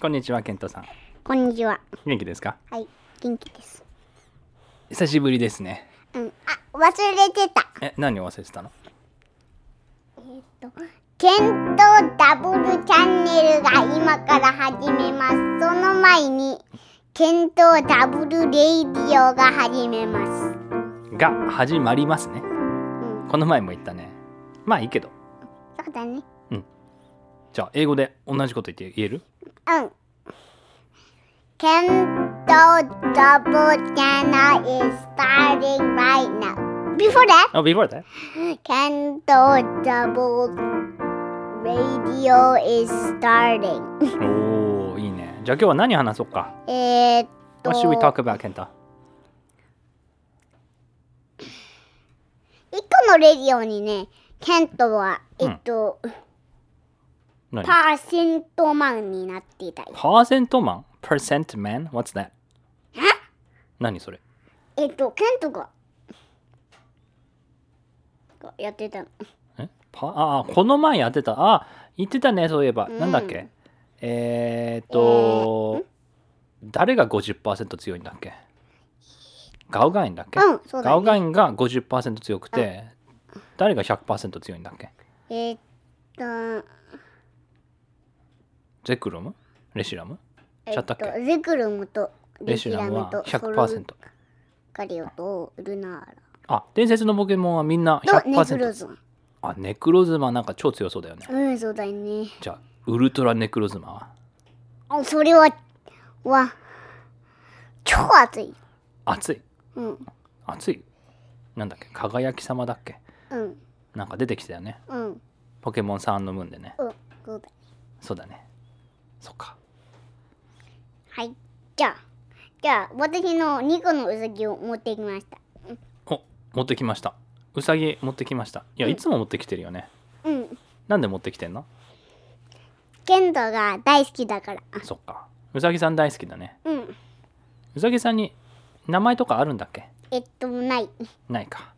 こんにちは、ケントさん。こんにちは。元気ですか？はい、元気です。久しぶりですね。うん、あ、忘れてた。え、何を忘れてたの？えーっと、ケントダブルチャンネルが今から始めます。その前に、ケントダブルレイディオが始めます。が始まりますね。うん、この前も言ったね。まあいいけど。そうだね。じゃあ、英語で同じこと言って言える？うん。ケントダブルチャンネル is starting right now. Before that, あ、before that? ケントダブルレイディオ is starting. おー、いいね。じゃあ今日は何話そうか。えーっと、What should we talk about, ケント一個のレディオにね、ケントは、えっと、何パーセントマンになっていたい。パーセントマン ?percent man? What's that? 何それ？えっと、ケントが、がやってたの。え？パああ、この前やってた。あ、言ってたね、そういえば。なんだっけ？えー、っと、誰が50%強いんだっけ？ガウガインだっけ、うんだねガウガインが50%強くて、誰が100%強いんだっけ？えっと、ゼクロム？レシラム？えっとちゃったっけ、ゼクルムとレレシシラムはラムと100%。ガリオとルナーラあ、伝説のポケモンはみんなとネクロ100%。ズマ。あ、ネクロズマなんか超強そうだよね。うん、そうだよね。じゃあ、ウルトラネクロズマは？あ、それは、は、超熱い。熱い？うん、熱い？なんだっけ？輝き様だっけ？うん、なんか出てきたよね。うん、ポケモンサンのムーンでね。うん、そうだ。そうだね。そっか。はい。じゃあ、じゃあ、私の2個のうさぎを持ってきました。お、持ってきました。うさぎ持ってきました。いや、いつも持ってきてるよね。うん。なんで持ってきてんの？ケントが大好きだから。そっか。うさぎさん大好きだね。うん。うさぎさんに名前とかあるんだっけ？えっと、ない。ないか。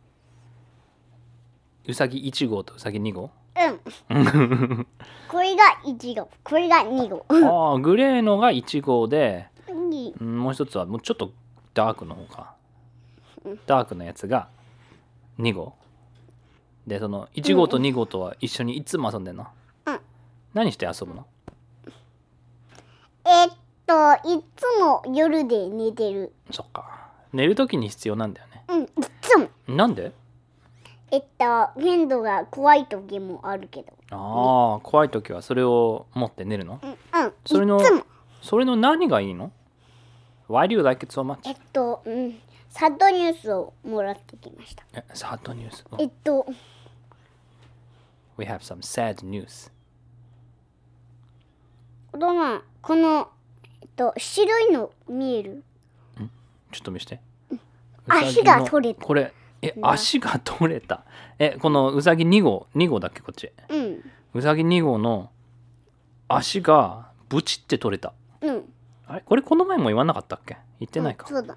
うさぎ1号とうさぎ2号？うん。これが1号。これが2号。ああ、グレーのが1号で、うんうんもう一つはもうちょっとダークの方か。ダークのやつが2号。で、その1号と2号とは一緒にいつも遊んでんの、うん何して遊ぶの？えっと、いつも夜で寝てる。そっか。寝るときに必要なんだよね。うん、いつも。なんで？えっと、ケントが怖い時もあるけど。ああ、怖いときはそれを持って寝るの？うん、うん。それのいつも。それの何がいいの ?Why do you like it so much? えっと、うん。サッドニュースをもらってきました。え、sad news. えっと、We have some sad news. この前、この、えっと、白いの見える？ちょっと見して。足が取れたこれ、え、足が取れた。え、このうさぎ2号、2号だっけこっち？うん。うさぎ2号の足がブチって取れた。うん。あれ？これこの前も言わなかったっけ？言ってないか。そうだ。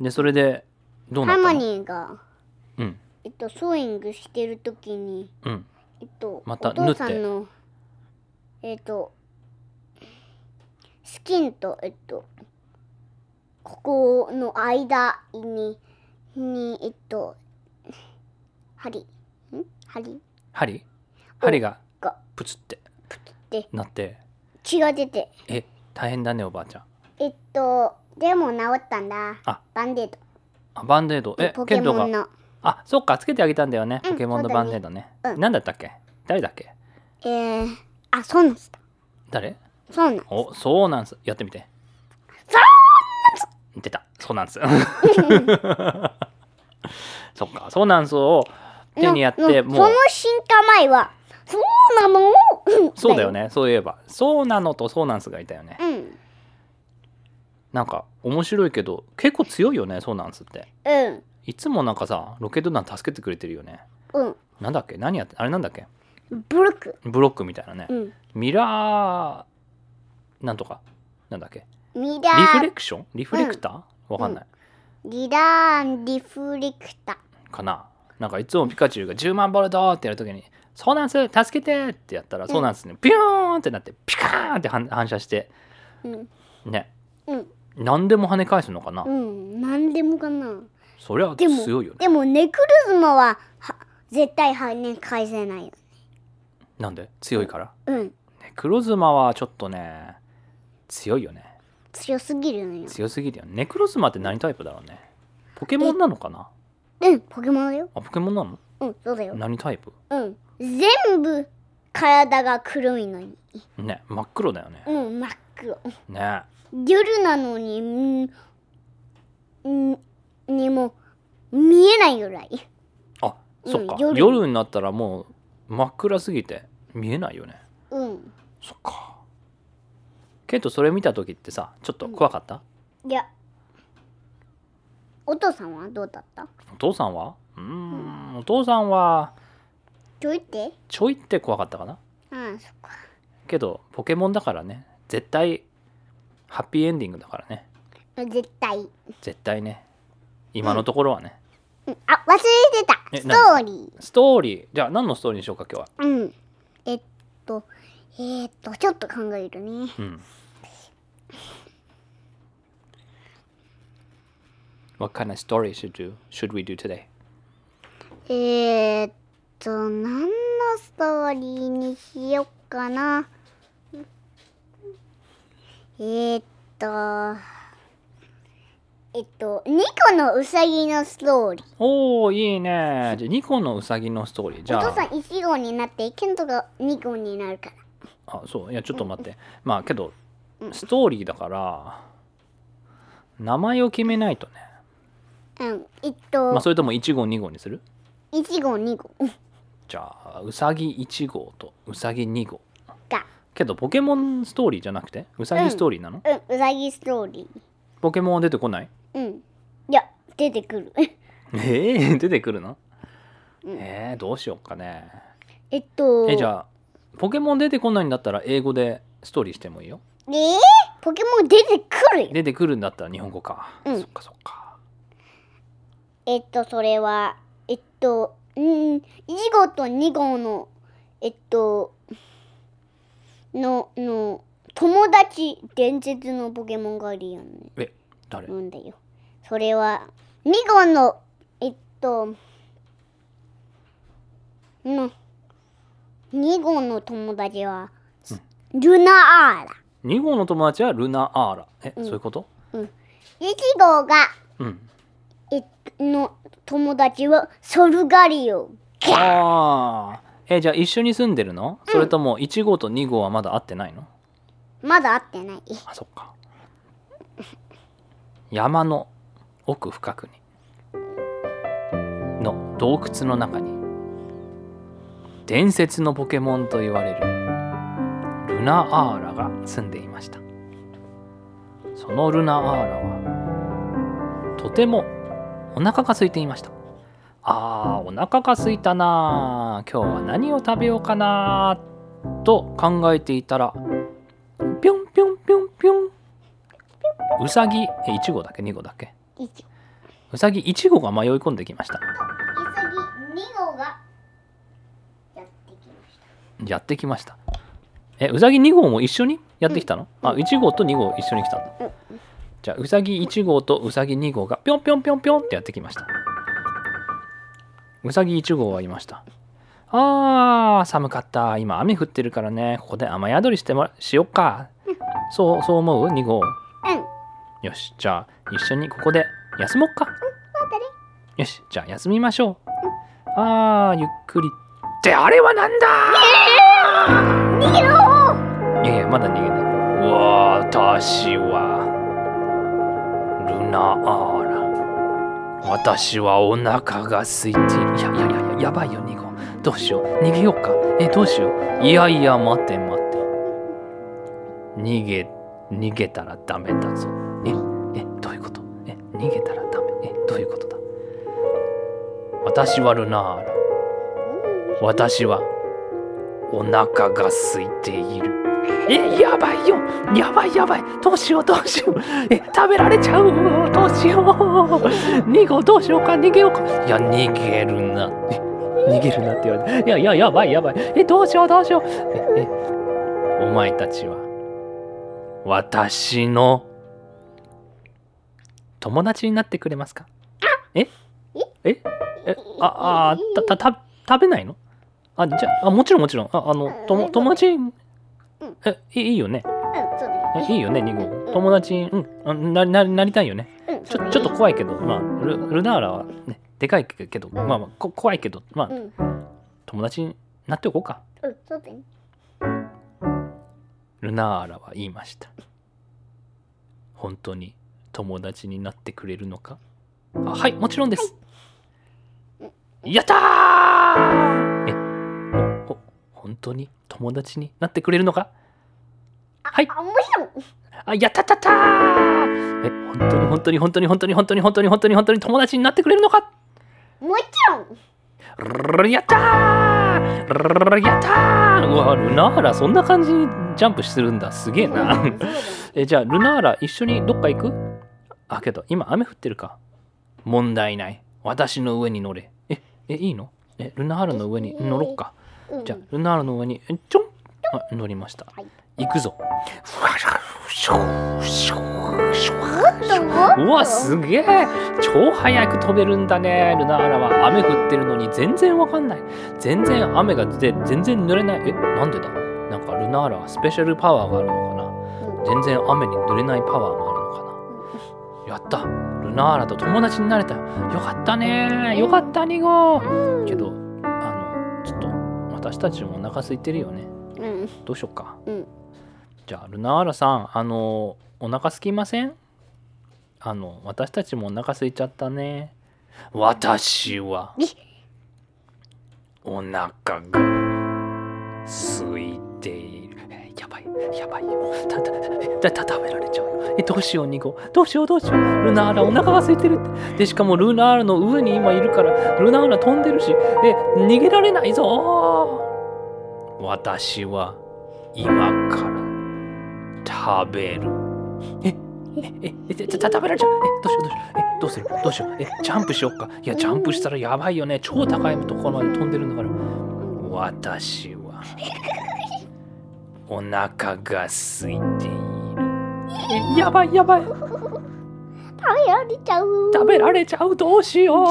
で、それで、どうなハーモったのニーが、うん。えっと、ソーイングしてる時に、うん。えっと、またお父さんの、えっと、スキンと、えっと、ここの間に、に、えっと、針、ん？針？針？針ががプツっててなって、血が出て、え、大変だね、おばあちゃん。えっと、でも治ったんだ。あバンデード。あバンデード。え、ポケモンの。あ、そっか、つけてあげたんだよね。うんポケモンのバンデードね。ねうんなんだったっけ？誰だっけ？えー、あ、そうなんすだ。誰？そうなんお、そうなんす。やってみて。そう出た。そうなんす。そっか、そうなんすを手にやって、もうその、進化前は、そうなの？そうだよ。ね。そういえば。そうなのとそうなんすがいたよね。うん。なんか、面白いけど、結構強いよね、そうなんすって。うん。いつもなんかさ、ロケット団助けてくれてるよね。うん。なんだっけ？何やって、あれなんだっけ？ブロック。ブロックみたいなね。うん。ミラー、なんとか。なんだっけ？ミラリフレー、クション？リフレクター？わかんない。リラーンリフレクタ。かな。なんかいつもピカチュウが10万ボルトってやるときに、そうなんす助けてってやったら、そうなんすね。ピューンってなって、ピカーンって反反射して、うん。ね。うん。何でも跳ね返すのかな、うん。なんでもかな。そりゃでも強いよね。でもネクルズマはは絶対跳ね返せないよなんで？強いから？うん。ね黒ズマはちょっとね強いよね強すぎるのよ。強すぎるよ。ねネクロズマって何タイプだろうね。ポケモンなのかな？うんポケモンだよ。あポケモンなの？うんそうだよ。何タイプ？うん。全部体が黒いのに。ね真っ黒だよね。うん真っ黒。ね。夜なのにんんにも見えないぐらい。あそっか、うん夜。夜になったらもう真っ暗すぎて見えないよね。うん。そっかケイトそれ見た時ってさちょっと怖かった、いや。お父さんはどうだった？お父さんは？うーん。お父さんは？ちょいって？ちょいって怖かったかな？ああそっか。けどポケモンだからね。絶対ハッピーエンディングだからね。絶対、絶対ね。今のところはね、うん、あ忘れてた。えストーリストーリー？じゃあ何のストーリーにしようか今日は。ーうん。えっとえー、っとちょっと考えるね。うん。What kind of story should do should we do today? えー、っと何のストーリーにしよっかな。えー、っとえっと2個のウサギのストーリー。おおいいね。じゃあ2個のウサギのストーリー。じゃあ。お父さん1号になってケントが2号になるからあそういやちょっと待って。まあけどストーリーだから名前を決めないとね。うんえっと、まあそれとも1号2号にする？1号2号。じゃあウサギ1号とウサギ2号。がけどポケモンストーリーじゃなくてウサギストーリーなの、うん。ウサギストーリポケモンは出てこない？ーうん。いや出てくる。えー、出てくるの、えー、どうしようかね。えっと。えじゃあポケモン出てこないんだったら英語でストーリーしてもいいよ。えー、ポケモン出てくるよ？出てくるんだったら日本語か、うん。そっかそっか。えっとそれはえっとうん1号と2号のえっとのの友達伝説のポケモンがいるよね。え誰？なんだよ。それは2号のえっとの2号の友達は、ルナアーラ。2号の友達はルナアーラ。え、うん。そういうこと？1号がうん。えの友達はソルガリオ。ああえじゃあ一緒に住んでるの、それとも1号と2号はまだ会ってないの？まだ会ってない。あそっか。山の奥深くに。の洞窟の中に伝説のポケモンと言われるルナアーラが住んでいました。そのルナアーラはとてもお腹が空いていました。あーお腹が空いたな今日は何を食べようかなと考えていたらぴょんぴょんぴょんぴょん。うさぎえ1号だっけ？2号だっけ？1うさぎ1号が迷い込んできました。イサギ2号がやってきましたやってきました。えうさぎ2号も一緒にやってきたの、あ1号と2号一緒に来たんだ、うん。じゃあうさぎ1号とうさぎ2号がぴょんぴょんぴょんぴょんってやってきました。うさぎ1号は言いました。あー寒かった。今雨降ってるからね。ここで雨宿りしてもらしよっか。そうそう思う？2号。うん。よし。じゃあ一緒にここで休もっか。待ってね。よし。じゃあ休みましょう。あーゆっくりってあれはなんだ？逃げろ！いやいやまだ逃げない。私は。ルナアーラ。私はお腹が空いている。いやいやいやいややばいよ2号どうしよう。逃げようか。えどうしよう。いやいや待て待て。逃げ逃げたらダメだぞ。ええどういうこと？え逃げたらダメ？えどういうことだ？私はルナーラ私はお腹が空いている。えやばいよ。やばいやばい。どうしようどうしよう。え食べられちゃう。どうしよう。2号どうしようか。逃げようか。いや逃げるな。逃げるなって言われて。いやいややばいやばい。えどうしようどうしよう。ええお前たちは私の友達になってくれますか？え？え？え？ああたたた食べないの？あじゃあもちろんもちろん。ああのとも友達えいいいよね。うんそうだよえいいよねニゴ友達うん。あなななりたいよね。うんちょちょっと怖いけどまあルルナーラはねでかいけどまあまあこ怖いけどまあうん。友達になっておこうか。うんそうだよルナーラは言いました。本当に友達になってくれるのか？あはいもちろんです。やったー！え本当に？友達になってくれるのか？はい。ああやったったったー！え本当に本当に本当に本当に本当に本当に本当に本当に友達になってくれるのか？もちろん。やったー！やったー！うわルナーラそんな感じにジャンプするんだ。すげえな。えじゃあルナーラ一緒にどっか行く？あけど今雨降ってるか。問題ない。私の上に乗れ。ええいいの？えルナーラの上に乗ろっかうんじゃあルナーラの上にえちょん。あ乗りました。はい。行くぞ。うわすげえ。超速く飛べるんだねルナーラは。雨降ってるのに全然わかんない。全然雨が出て全然濡れない。えなんでだ？なんかルナーラはスペシャルパワーがあるのかな？全然雨に濡れないパワーもあるのかな？やった。ルナーラと友達になれた。よよかったねよかったニゴうん。けど私たちもお腹空いてるよね。うん。どうしよっか。うん。じゃあルナーラさんあのお腹空きません？あの私たちもお腹空いちゃったね。私はお腹が空いている。えやばいやばい。よたたたた食べられちゃうよ。えどうしようニゴどうしようどうしよう。ルナーラお腹が空いてるって。でしかもルナーラの上に今いるからルナーラ飛んでるし。え逃げられないぞ私は今から食べる。え、え、え、え、た食べられちゃう。え、どうしよう、どうしよう。え、どうする？どうしよう。え、ジャンプしよっか。いや、ジャンプしたらやばいよね。超高いところまで飛んでるんだから。私は、お腹が空いている。え、やばいやばい。食べられちゃう食べられちゃう。どうしよう。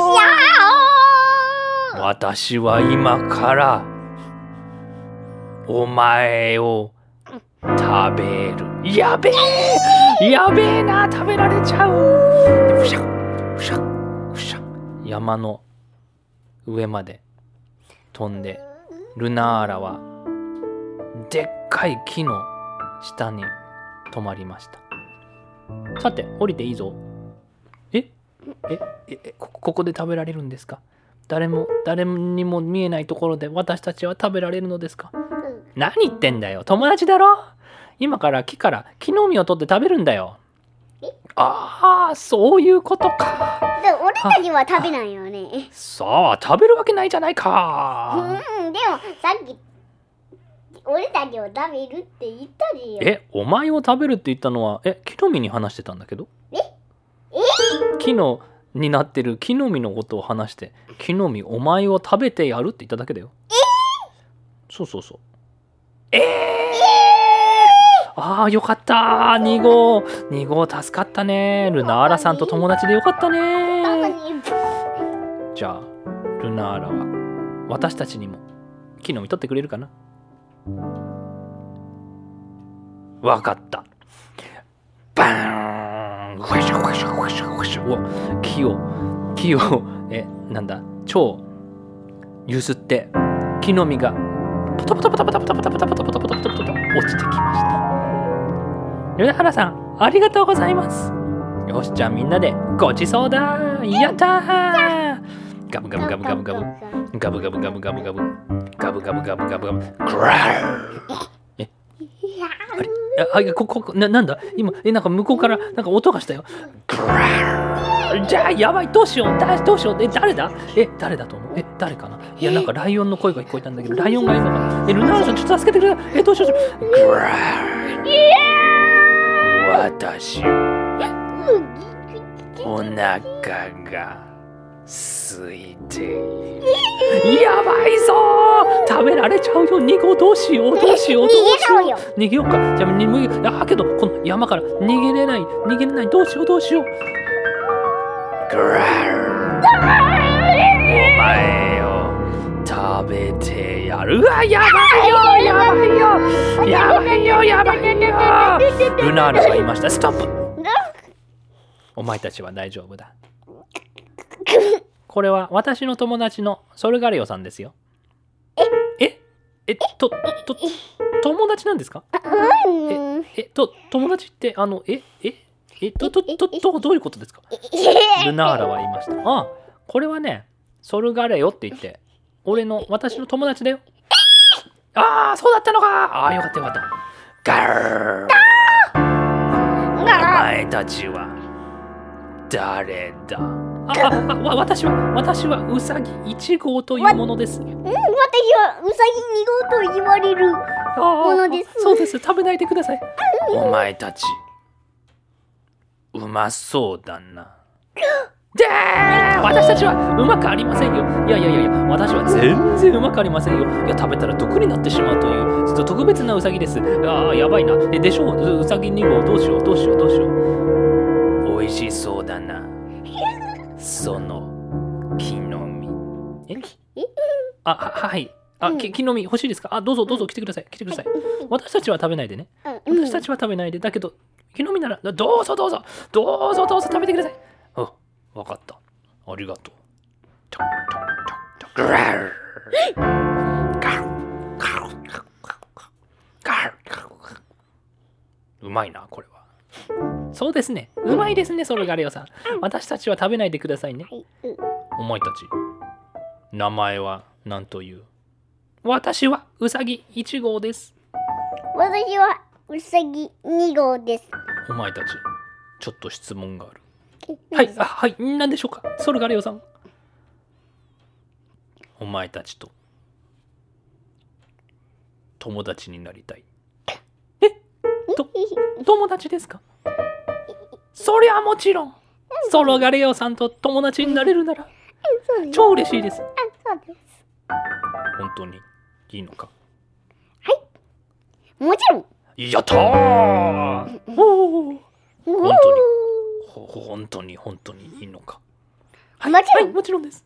あ私は今から、お前を食べる。やべえ。やべえな。食べられちゃう。でふしゃふしゃふしゃ山の上まで飛んでルナーラはでっかい木の下に止まりました。さて降りていいぞ。え？え？え？ここで食べられるんですか？誰も誰にも見えないところで私たちは食べられるのですか？何言ってんだよ。友達だろ？今から木から木の実を取って食べるんだよ。え？ああそういうことか。俺たちは食べないよね。さあ食べるわけないじゃないか。うんでもさっき俺たちを食べるって言ったでよえお前を食べるって言ったのはえ木の実に話してたんだけど？え？木のになってる。木の実のことを話して木の実お前を食べてやるって言っただけだよ。そうそうそう。ええああよかった。2号。2号助かったね。ルナーラさんと友達でよかったね。じゃあルナーラは私たちにも木の実取ってくれるかな？わかった。バーン。わしゃわしゃわしゃわしゃうわ木を木を えなんだ超揺すって木の実がポタポタポタポタポタポタポタポタポタポタポタポタ落ちてきましたルナーラさんありがとうございますよしじゃあみんなでごちそうだやったーガブガブガブガブガブガブガブガブガブガブガブガブガブガブガブガブグラーあ、あいやこここななんだ？今えなんか向こうからなんか音がしたよ。じゃあやばいどうしよう。だどうしよう。え誰だ？え誰だと思う？え誰かな？いやなんかライオンの声が聞こえたんだけどライオンがいるのかな？えルナーラさんちょっと助けてくれ。えどうしよう。どうしようグラー私お腹が推定。やばいぞ。食べられちゃうよ。ニコどうしよう。どうしよう。どうしよう。逃げようか。じゃあにむあけどこの山から逃げれない。逃げれない。どうしよう。どうしよう。グラーお前を食べてやるうわ。やばいよ。やばいよ。やばいよ。やばいよ。ルナールが言いました。ストップ。お前たちは大丈夫だ。これは私の友達のソルガリオさんですよ。え？え？えと、と、友達なんですか？え、え、と、友達って、あの、え、え、え、と、と、と、と、どういうことですか？ルナーラは言いました。あ、これはね、ソルガレオって言って、俺の、私の友達だよ。ああ、そうだったのか。ああ、よかったよかった。ガーお前たちは、誰だ？あわ私は私はウサギ1号というものです、うん、私はウサギ2号と言われるものです。そうです食べないでください、お前たちうまそうだな。で私たちはうまくありませんよ。いやいやいやいや私は全然うまくありませんよ。いや食べたら毒になってしまうというちょっと特別なウサギです。ああやばいな。でしょう？ウサギ2号どうしよう？どうしよう？どうしよう？おいしそうだな。その木の実。え？あはい。あ、うん、木の実欲しいですか？あどうぞどうぞ来てください。来てください、私たちは食べないでね、私たちは食べないで。だけど木の実ならどうぞどうぞどうぞどうぞ食べてください。あ分かった。ありがとう。トントントントン。うまいなこれは。そうですね。うまいですね、ソルガレオさん。私たちは食べないでくださいね。お前たち、名前は何という？私はウサギ1号です。私はウサギ2号です。お前たち、ちょっと質問がある。はい、あはい、何でしょうか？ソルガレオさん。お前たちと友達になりたい。え？と友達ですか？そりゃもちろん、ソロがレオさんと友達になれるなら、超嬉しいです。本当にいいのか？はい。もちろん。やったー！お本当に、本当に、本当にいいのか？はい、もちろんです。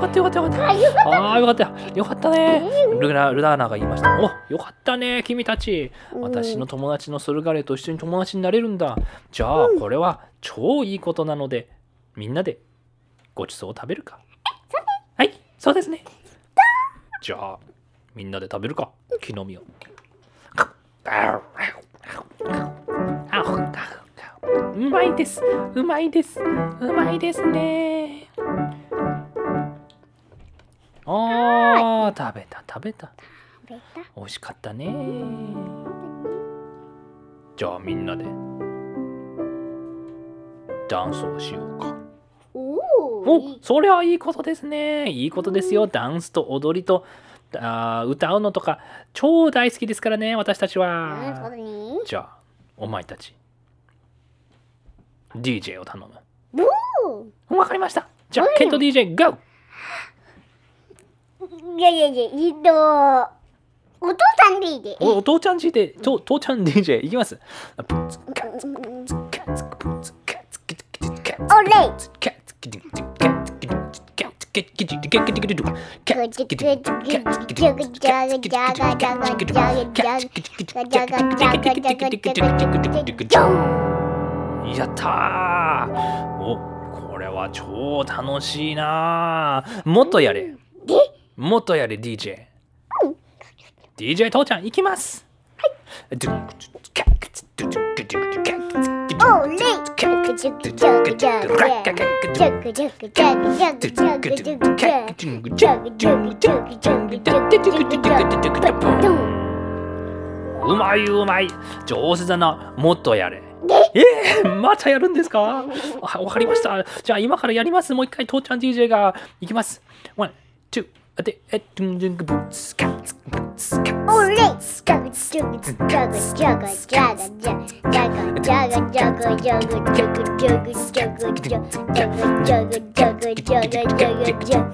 かったよかったよかった。ああ、よかったよ。よかったね。ルナルダーナが言いました。およかったね、君たち。私の友達のソルガレと一緒に友達になれるんだ。じゃあ、これは超いいことなので、みんなでごちそうを食べるか。はい、そうですね。じゃあ、みんなで食べるか、木の実を。うまいです。うまいです。うまいですね。ああ食べた食べた。食べた。美味しかったね。じゃあみんなでダンスをしようか。おそれはいいことですね。いいことですよ。ダンスと踊りとあ歌うのとか超大好きですからね私たちは。じゃあお前たち DJ を頼む。わかりました。じゃあケント DJ GO! いやいやいや、えっと、お父さん DJ。おお父ちゃん DJ、と父ちゃん DJ、いきます。おれイやったおこれは超楽しいなもっとやれ。でもっとやれ DJ。DJ 父ちゃん行きます。はい。うまいうまい上手だなもっとやれえー、またやるんですかわかりましたじゃあ今からやりますもう一回父ちゃん DJ がいきます One, two. あて、え、ドゥンドゥングブツカツブツカツ。オレスカグジャグジャグジャグジャグジャグジャグジャグジャグジャグジャグジャグジャグジャグジャグジ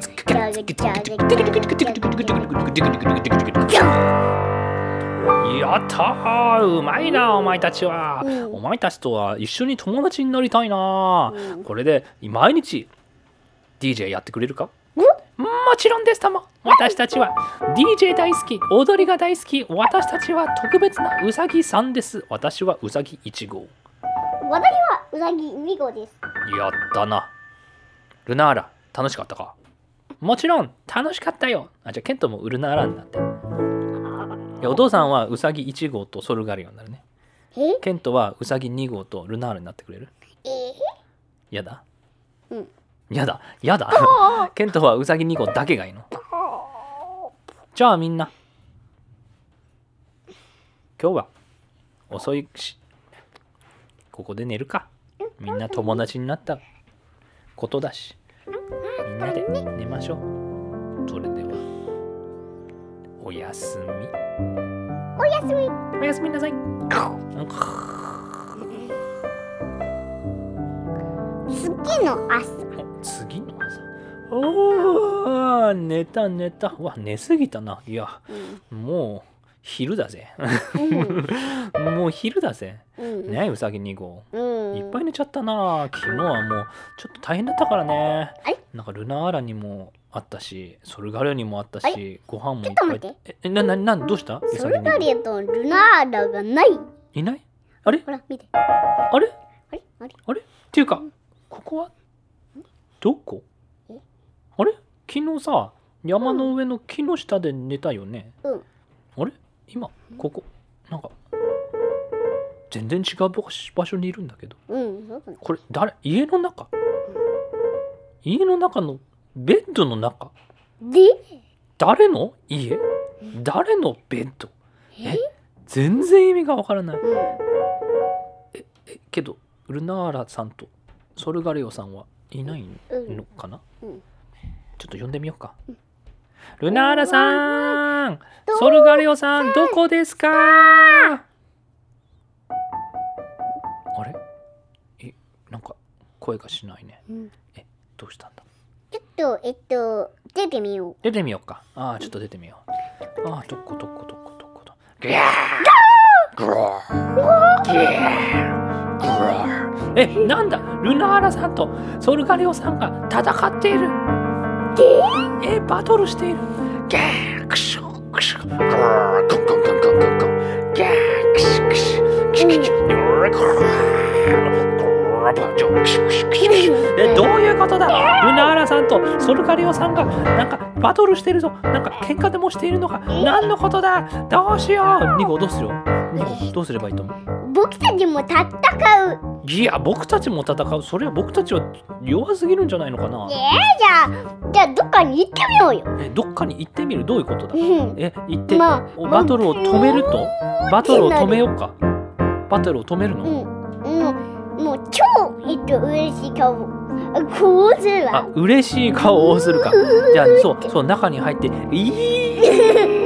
もちろんです。とも。私たちは DJ 大好き踊りが大好き私たちは特別なうさぎさんです。私はうさぎ1号。私はうさぎ2号です。やったな。ルナーラ楽しかったか？もちろん楽しかったよ。あじゃあケントもルナーラになって。お父さんはうさぎ1号とソルガリオになるね。え？ケントはうさぎ2号とルナーラになってくれる？えやだ。うんやだやだ。ケントはうさぎ2号だけがいいの。じゃあみんな。今日は遅いし。ここで寝るか。みんな友達になった。ことだし。みんなで寝ましょう。それではおやすみ。おやすみ。おやすみなさい。次の朝。おー寝た寝た。うわ寝すぎたな。いやうん。もう昼だぜ。うん。もう昼だぜ。うん。ねうさぎ2号。うん。いっぱい寝ちゃったな。昨日はもうちょっと大変だったからね。はい。なんかルナーラにもあったしソルガリオにもあったはしご飯もいっちょっとぱい待って。ええなななどうした？うソさぎ2号ルガリアとルナーラがない。いない？あれ？ほら、見て。あれ？あれ。あれ？っていうかここは？どこ？昨日さ山の上の木の下で寝たよね、うん。あれ？今ここなんか全然違う場所にいるんだけど。うん、そうだね。これ誰？家の中？家の中のベッドの中？で、誰の？家？誰のベッド？え？え？全然意味がわからない。うん。えけどルナーラさんとソルガレオさんはいないうんのかな、うんちょっと呼んでみようか、ルナーラさん。ソルガレオさんどこですか？あれ？えなんか声がしないね。うん。どうしたんだ？ちょっと、えっと、出てみよう。出てみようか。ああちょっと出てみよう。ああどこどこどこどこどギャーギャーえなんだ？ルナーラさんとソルガレオさんが戦っているえバトルしている。ギャークシュクシュグローコンコンコンコンコンコンギャークシュクシュキキキグローグローグローバジョクシュクシュクシュクシュえどういうことだルナーラさんとソルカリオさんがなんかバトルしてるぞなんか喧嘩でもしているのか何のことだどうしようニゴどうするよニゴどうすればいいと思う僕たちも戦う。いや僕たちも戦うそれは僕たちは弱すぎるんじゃないのかなえー、じゃあ、じゃあどっかに行ってみようよ。えどっかに行ってみる？どういうことだ？うん。え行って、まあおバトルを止めると？バトルを止めようかバトルを止めるの、うん。もう、もう超、えっと、嬉しい顔。あこうするあわ。嬉しい顔をするかじゃあそうそう中に入って「いい!」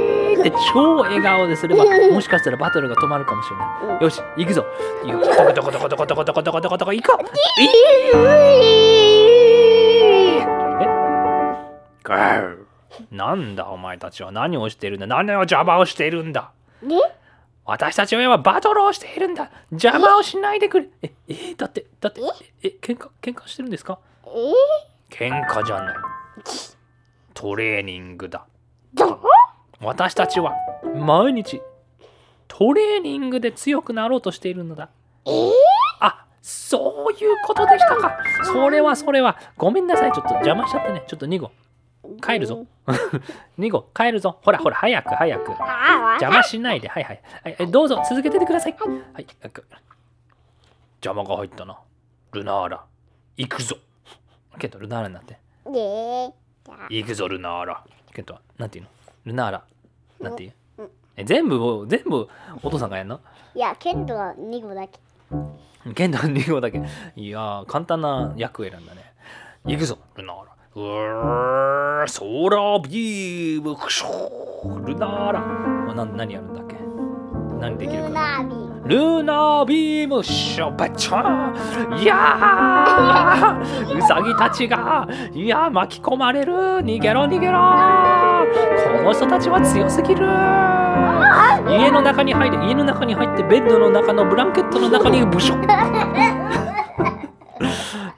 って超笑顔ですればもしかしたらバトルが止まるかもしれない。よし行くぞ。よどこどこどこどこどこどこどこどこどこ行こうガーなんだお前たちは何をしているんだ何を邪魔をしているんだで、私たちは今バトルをしているんだ邪魔をしないでくれええだってだってえ喧嘩喧嘩してるんですかえ喧嘩じゃないトレーニングだ私たちは毎日トレーニングで強くなろうとしているのだ。えー、あそういうことでしたか。それはそれは。ごめんなさい。ちょっと邪魔しちゃったね。ちょっと2号帰るぞ。2号帰るぞ。ほらほら早く早く。邪魔しないで。はいはい。はいはいどうぞ。続けててください。はい。邪魔が入ったな。ルナーラ。行くぞ。ケントルナーラになって。行くぞルナーラ。ケントはなんていうの？ルナーラ。なんていう？うん。え全部を全部お父さんがやんの？いや、ケントは2号だけ。ケント2号だけ。いやー簡単な役選んだね。行くぞルナーラ。うーソーラービームクショー。ルナーラ。あな何やるんだっけ？何できるかルなナービールナービームショバチャー。いやーウサギたちがいやー巻き込まれる。逃げろ逃げろこの人たちは強すぎる。家の中に入れ家の中に入ってベッドの中のブランケットの中にブショ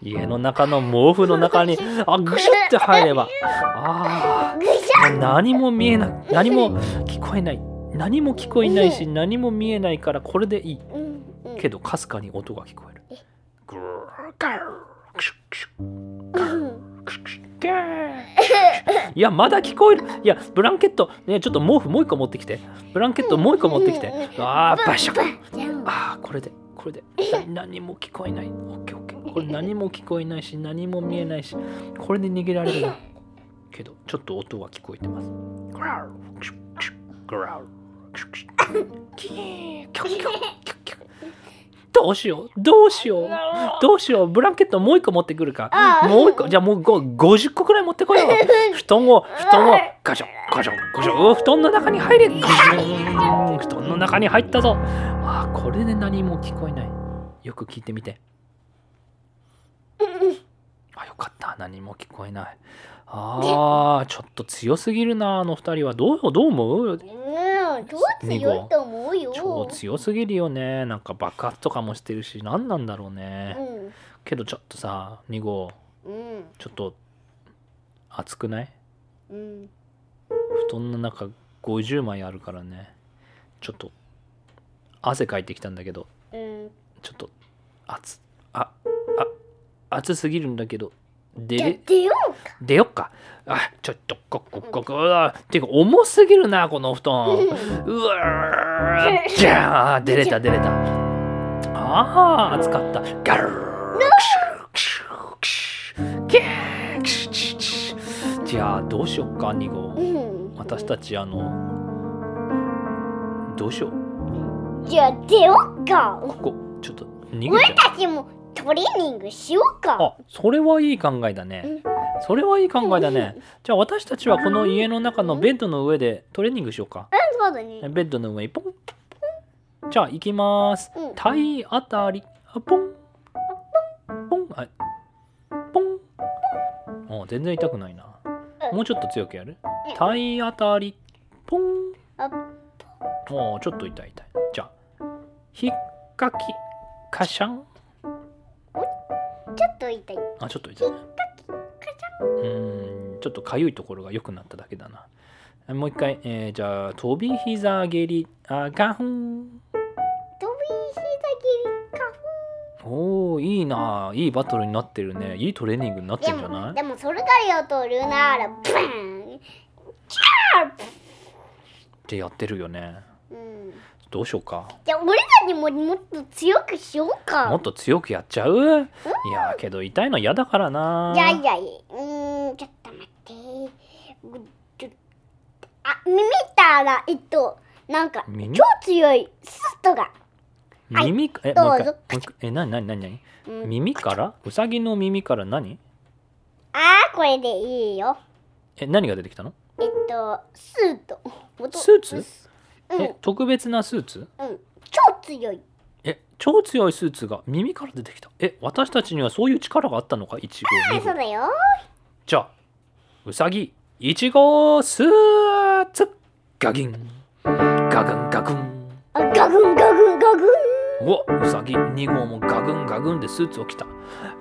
家の中の毛布の中にあぐしゅって入れば。あ何も見えない。何も聞こえない。何も聞こえないし何も見えないからこれでいい。けどかすかに音が聞こえる。えグーガークシュクシュうんクシュクシュゲーいやまだ聞こえる。いやブランケットねちょっと毛布もう一個持ってきて。ブランケットもう一個持ってきて。あーバシャンあーこれでこれで。何も聞こえない。オッケーオッケー。これ何も聞こえないし何も見えないし。これで逃げられるな。けどちょっと音は聞こえてます。グラウクシュクシュグラウ。クシュクシュキーキョキョキョキョどうしよう。どうしよう。どうしよう。ブランケットもう一個持ってくるか。もう一個。じゃあもうご50個くらい持ってこよう。布団を布団をガシャガシャガシャ布団の中に入れ布団の中に入ったぞ。あーこれで何も聞こえない。よく聞いてみて。あよかった。何も聞こえない。あーちょっと強すぎるなあの二人は。どうどう思う？うん超強いと思うよ。超強すぎるよね。なんか爆発とかもしてるし何なんだろうね。うん。けどちょっとさ2号うん。ちょっと熱くない？うん。布団の中50枚あるからね。ちょっと汗かいてきたんだけど。うん。ちょっと熱ああ熱すぎるんだけど出れ出よ出よっか。あちょっとここここうわていうか重すぎるなこの布団。うわーじゃあ出れた出れた。あー熱かった。ガルーじゃあどうしよっか2号うん。私たちあのどうしよう。じゃあ出ようか。ここちょっと逃げちゃ俺うたちもトレーニングしようか。あそれはいい考えだね。それはいい考えだね。じゃあ私たちはこの家の中のベッドの上でトレーニングしようか。うんそうだね。ベッドの上。にポンポンじゃあ行きます。うん。体当たり。あポン。ポン。あポン。あ全然痛くないな。もうちょっと強くやる？体当たり。ポン。あおちょっと痛い痛い。じゃあひっかき。カシャンちょっと痛い。あちょっと痛いね。うーんちょっとかゆいところが良くなっただけだな。もう一回、えーじゃあ飛び膝蹴りあガフン。飛び膝切り花おーいいな。いいバトルになってるね。いいトレーニングになってるんじゃない？もでもそれがよとルナーラブー！ンってやってるよね。うんどうしようか。じゃあ俺たちももっと強くしようか。もっと強くやっちゃう？いやけど痛いの嫌だからな。いやいやいやうーんちょっと待って。あ耳たらえっとなんか耳？超強いスッとが、はい。耳？かえどうぞ。えなになになに耳から？うさぎの耳から何？あーこれでいいよ。え何が出てきたの？えっとスート音スーツ？うんえ特別なスーツ？うん。超強い。え超強いスーツが耳から出てきた。え私たちにはそういう力があったのか？1号2号。そうだよ。じゃあうさぎ1号スーツ。ガギン。ガグンガグン。あガグンガグンガグンおうさぎ2号もガグンガグンでスーツを着た。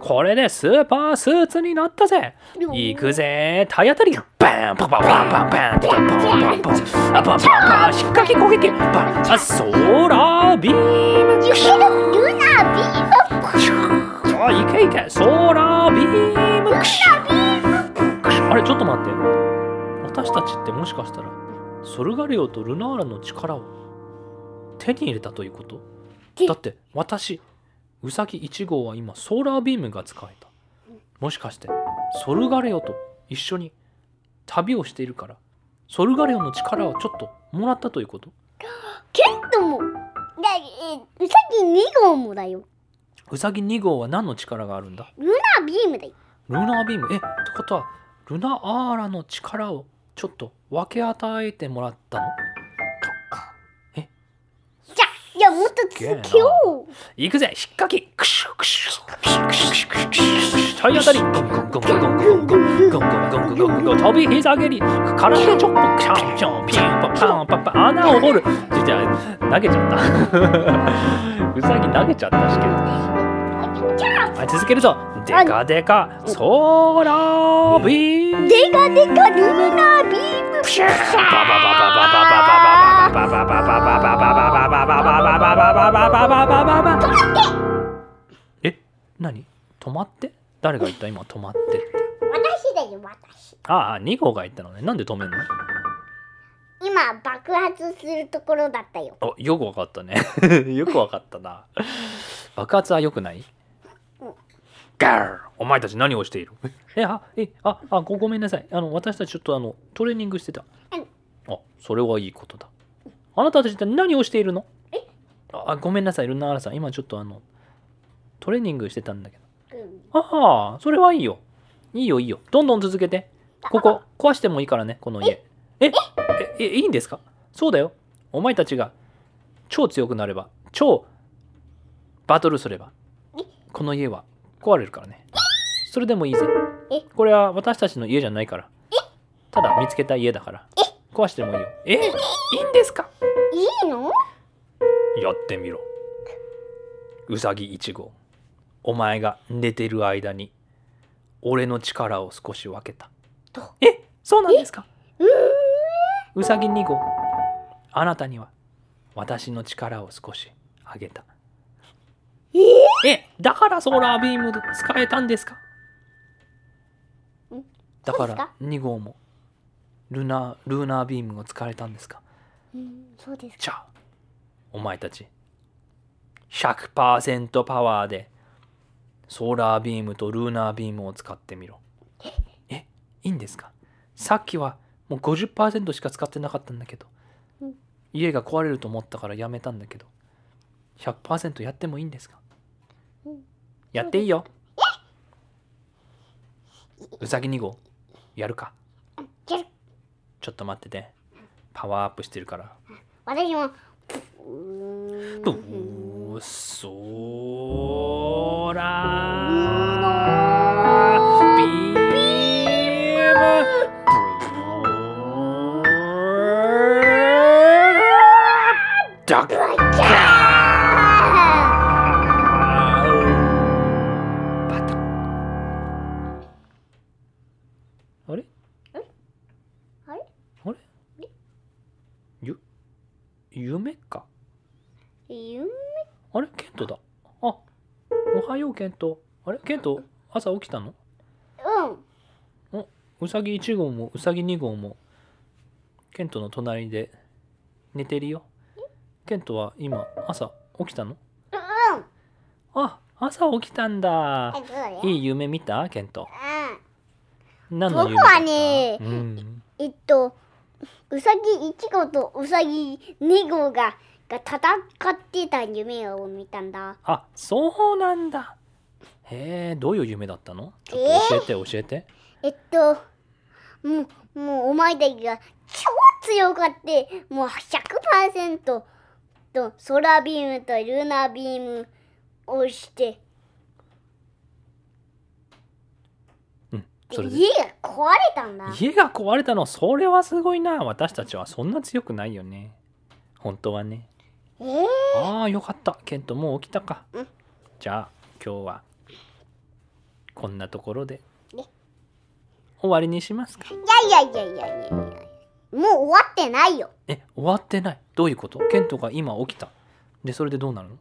これでスーパースーツになったぜ。行くぜ。体当たりバンパンパンパンパンパンパンパンパンパンパンパンパンパンしっかき攻撃バンあソーラービームルナービームあいけいけソーラービームクシュあれちょっと待って私たちってもしかしたらソルガレオとルナーラの力を手に入れたということだって私ウサギ1号は今ソーラービームが使えた。もしかしてソルガレオと一緒に旅をしているからソルガレオの力をちょっともらったということ？ケントも。ウえうさぎ2号もだよ。うさぎ2号は何の力があるんだ？ルナビームだよ。ルナービーム？えってことはルナアーラの力をちょっと分け与えてもらったの？やもっと続けよう。いくぜ引っ掛け。クシュクシュクシュクシュクシュクシュクシュ体当たりゴンゴンゴンゴンゴンゴンゴンゴンゴンゴンゴンゴンゴン飛び膝蹴り空手チョップキャンピョンピンパパンパパ穴を掘るじゃあ投げちゃったうさぎ投げちゃったしけどあ続けるぞデカデカソーラービームデカデカルナビープシュッシャえ何？止まって？誰が言った？今止まってって。私だよ私。ああ2号が言ったのね。なんで止めんの？今爆発するところだったよ。あよくわかったね。よくわかったな。爆発はよくない？ガーお前たち何をしている？え？あえああごごめんなさい。あの私たちちょっとあのトレーニングしてた。うんあそれはいいことだ。あなたたちって何をしているの？あごめんなさい。ルナーラさん今ちょっとあのトレーニングしてたんだけど。うん。ああそれはいいよ。いいよいいよ。どんどん続けて。ここ壊してもいいからねこの家。え？ええいいんですか？そうだよ。お前たちが超強くなれば超バトルすればえ？この家は壊れるからね。それでもいいぜ。え？これは私たちの家じゃないから。ただ見つけた家だから。壊してもいいよ。え？いいんですか？いいの？やってみろ。うさぎ1号お前が寝てる間に俺の力を少し分けた。とえ？そうなんですか？うさぎ2号あなたには私の力を少しあげたええだからソーラービーム使えたんですか？んだからそうですか2号もルナールーナービームを使えたんですか？うんそうです。じゃあお前たち100%パワーでソーラービームとルーナービームを使ってみろ。え？いいんですか？さっきはもう50%しか使ってなかったんだけど、うん。家が壊れると思ったからやめたんだけど100%やってもいいんですか、うんやっていいよ。うさぎ2号やるか。ちょっと待ってて。パワーアップしてるから。私も。うーん。ブー。ソーラー。ビームダッ夢か？夢？あれ？ケントだ。あおはようケント。あれ？ケント朝起きたの？うん。うさぎ1号もうさぎ2号もケントの隣で寝てるよ。ケントは今朝起きたの？うん。あ朝起きたんだ。いい夢見た？ケント。うん。何の夢僕はねえっとうさぎ1号とうさぎ2号がが戦ってた夢を見たんだ。あそうなんだ。へえどういう夢だったの？ちょっと教えて教えて。えっともうもうお前たちが超強かってもう100%とソラービームとルナービームをしてうんそれで。家が壊れたんだ。家が壊れたのそれはすごいな。私たちはそんな強くないよね。本当はね。えー、ああよかった。ケントもう起きたか、うん。じゃあ今日はこんなところで。ね。終わりにしますか。いやいやいやいやいやもう終わってないよ。え終わってない。どういうこと？ケントが今起きた。でそれでどうなるの？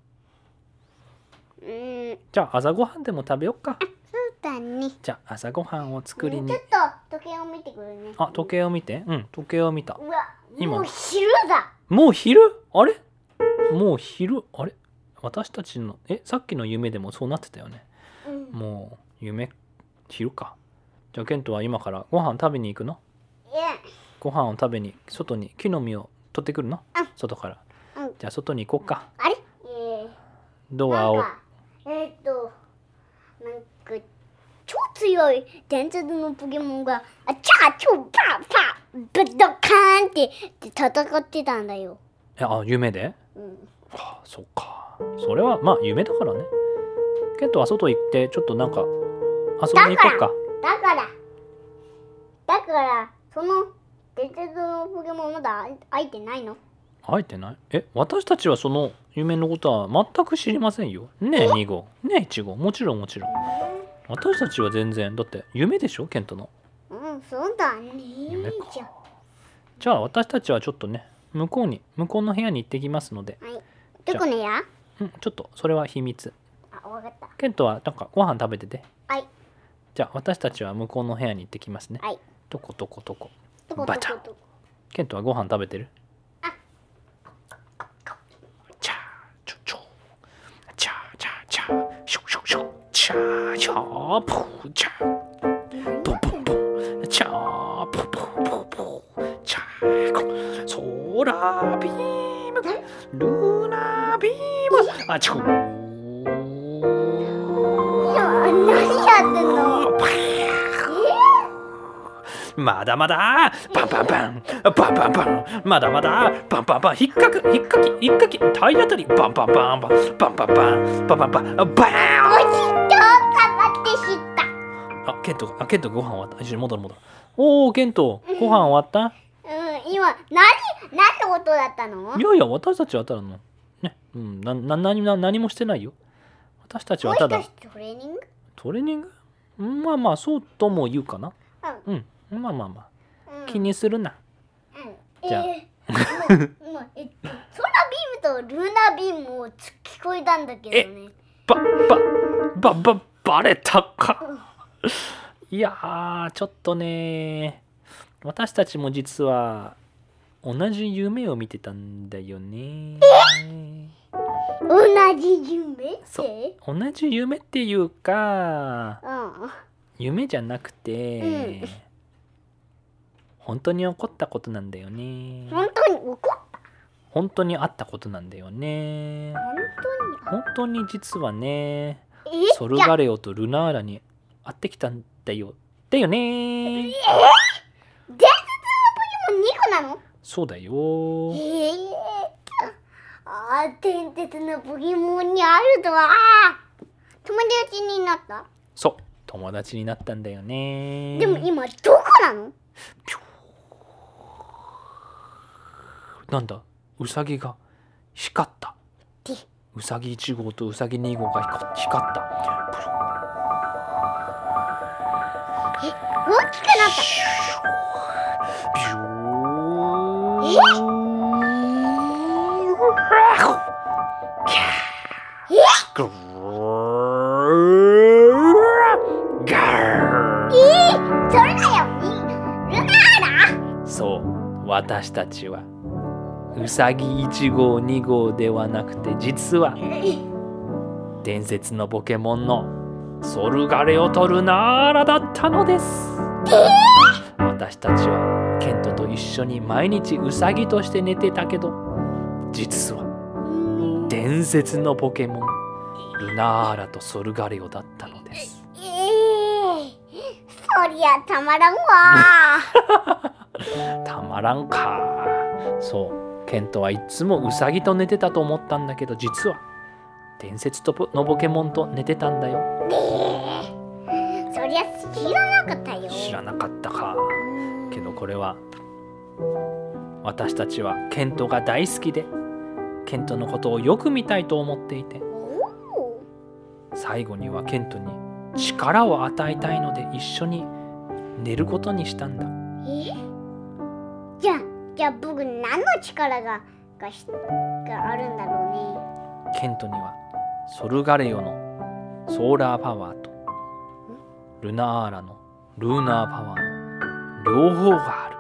うーん。じゃあ朝ごはんでも食べよっかだねじゃあ朝ごはんを作りに。ちょっと時計を見てくるね。あ時計を見て？うん時計を見た。うわ今。もう昼だ。もう昼？あれ？もう昼？あれ？私たちのえさっきの夢でもそうなってたよね。うん。もう夢昼か。じゃあケントは今からご飯食べに行くの？いやご飯を食べに外に木の実を取ってくるの？うん。外から。うん。じゃあ外に行こうか。あれ？えー、ドアをなんかえー、っとなんか超強い。伝説のポケモンがあチャーチョーパーパーブッドカーンってって戦ってたんだよ。えあ夢で？うん、はあそっか。それはまあ夢だからね。ケントは外行ってちょっとなんか遊びに行こうか。だからだからその伝説のポケモンまだ開いてないの？入ってない？え私たちはその夢のことは全く知りませんよ。ねえ2号。ねえ1号。もちろんもちろん私たちは全然だって夢でしょ？ケントの。うんそうだね夢か。じゃじゃあ私たちはちょっとね向こうに向こうの部屋に行ってきますので、あはい。どこのやうん、ちょっとそれは秘密。あわかった。ケントはなんかご飯食べてて。はい。じゃあ私たちは向こうの部屋に行ってきますね。はい。どこどこどこ。どこバチャどこ。どこケントはご飯食べてる？あ。チャーチョチョ。チャーチャーチャー。シュシュシュチャチャープチャーブンブンブンチャーププププチャーソーラービームルーナービームあちゅいや何やってんのまだまだパンパンパンパンパンパンまだまだパンパンパン引っかく引っかき引っかき体当たりパンパンパンパンパンパンパンパンパンパンバーンケントあケントご飯終わった。一緒に戻る戻る。おおケントご飯終わった？うん今何何の音だったの？いやいや私たちはただのねうんなな何な何もしてないよ。私たちはただ。トレーニング？トレーニング？うんまあまあそうとも言うかな。うん。うん。まあまあまうん。あ気にするな。うん。じゃあ。えーもうえっと、ソラビームとルーナービームをつ聞こえたんだけどね。ばばばばバレたか いやーちょっとね私たちも実は同じ夢を見てたんだよね。同じ夢って？そう。同じ夢っていうかうん。夢じゃなくて、うん。本当に起こったことなんだよね。本当に怒った？本当にあったことなんだよね。本本当に実はね当にえ？じゃあソルガレオとルナーラに会ってきたんだよ。だよね。伝説のポケモン2個なの？そうだよ。ええ。あー伝説のポケモンにあるとは。友達になった？そう。友達になったんだよね。でも今どこなの？なんだ？ウサギが光った。で。ウサギ1号とウサギ2号が光光った大きくなった。ビューグーガーえー、それだよ。にルナーラそう。私たちはウサギ1号2号ではなくて実は伝説のポケモンのソルガレオとルナーラだったのです。私たちはケントと一緒に毎日ウサギとして寝てたけど実は伝説のポケモンルナーラとソルガレオだったのです。ええそりゃたまらんわ。たまらんか。そう。ケントはいつもウサギと寝てたと思ったんだけど実は伝説とポのポケモンと寝てたんだよこれは。私たちはケントが大好きでケントのことをよく見たいと思っていてお最後にはケントに力を与えたいので一緒に寝ることにしたんだ。ーえ？じゃあじゃあ僕何の力ががしがあるんだろケントにはソルガレオのソーラーパワーとルナーラのルーナーパワーの両方がある。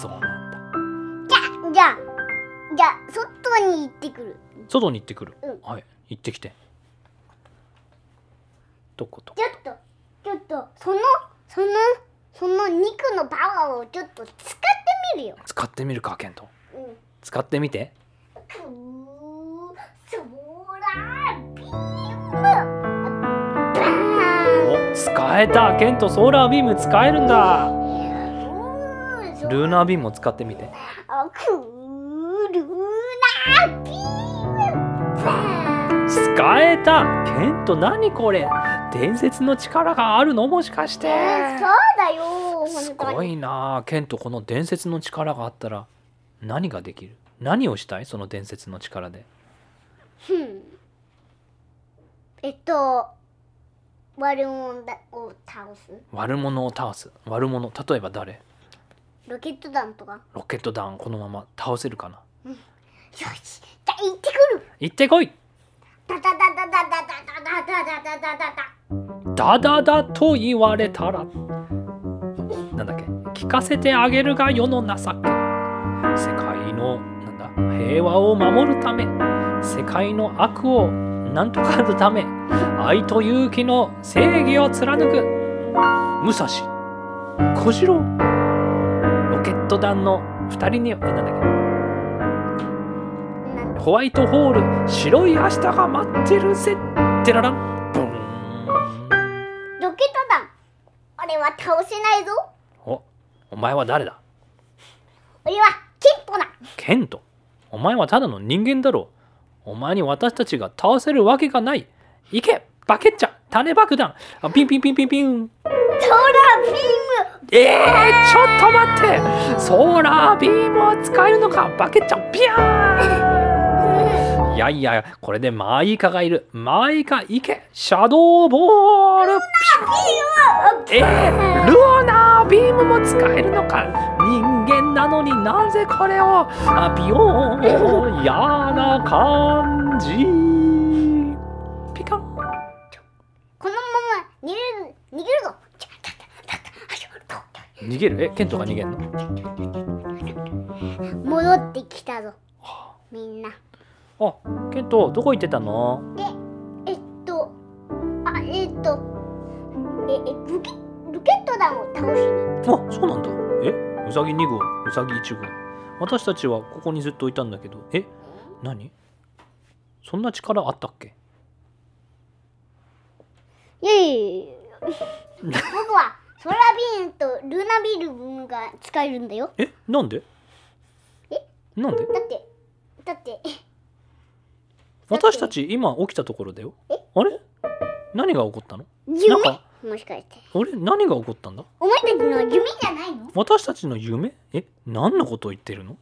そうなんだ。うねじゃあじゃあ外に行ってくる。外に行ってくる、うん。はい。行ってきて。どこと。ちょっとちょっとそのそのその肉のパワーをちょっと使ってみるよ。使ってみるかケント。うん。使ってみて。くーソーラービーム使えた。ケントソーラービーム使えるんだ。ルーナービームを使ってみて。あくールーナービーム。バーン使えた。ケント何これ。伝説の力があるの？もしかして。えーそうだよすごいな。あケントこの伝説の力があったら何ができる？何をしたい？その伝説の力で。ふん。えっと悪者だを倒す？悪者を倒す？悪者？例えば誰？ロケット弾とか？ロケット弾このまま倒せるかな？よしじゃあ行ってくる。行ってこい。ダダダダダダダダダダダダダ。ダダダダと言われたら。なんだっけ？聞かせてあげるが世の情け。世界のなんだ？平和を守るため。世界の悪をなんとかするため愛と勇気の正義を貫く。武蔵小次郎。ロケット団の2人にえなんだ？っけホワイトホール白い明日が待ってるぜ。ってららんブーン。ロケット弾俺は倒せないぞ。おお前は誰だ？俺はキッポだ。ケント？お前はただの人間だろう。お前に私たちが倒せるわけがない。行けバケッチャ種爆弾。あピンピンピンピンピン。ソーラービーム。えー、ちょっと待って。ソーラービームを使えるのか。バケッチャビャー。ンいやいやこれでマイカがいる。マイカ行け。シャドーボール。えー、ルーナービームも使えるのか。人間なのになぜこれを。あビヨーン。嫌な感じ逃げる？えケントが逃げるの？戻ってきたぞ。みんな。あケントどこ行ってたの？えっとあえっとええロケロケット弾を倒しに。あそうなんだ。えウサギ2号ウサギ1号。私たちはここにずっといたんだけど。え何？そんな力あったっけ？いやいやいや。僕はソーラービームとルーナビームが使えるんだよ。えなんで？え？なんで？だってだって。私たち今起きたところだよ。え？あれ？何が起こったの？夢？なんか？もしかして。俺何が起こったんだ？お前たちの夢じゃないの？私たちの夢？え？何のことを言ってるの？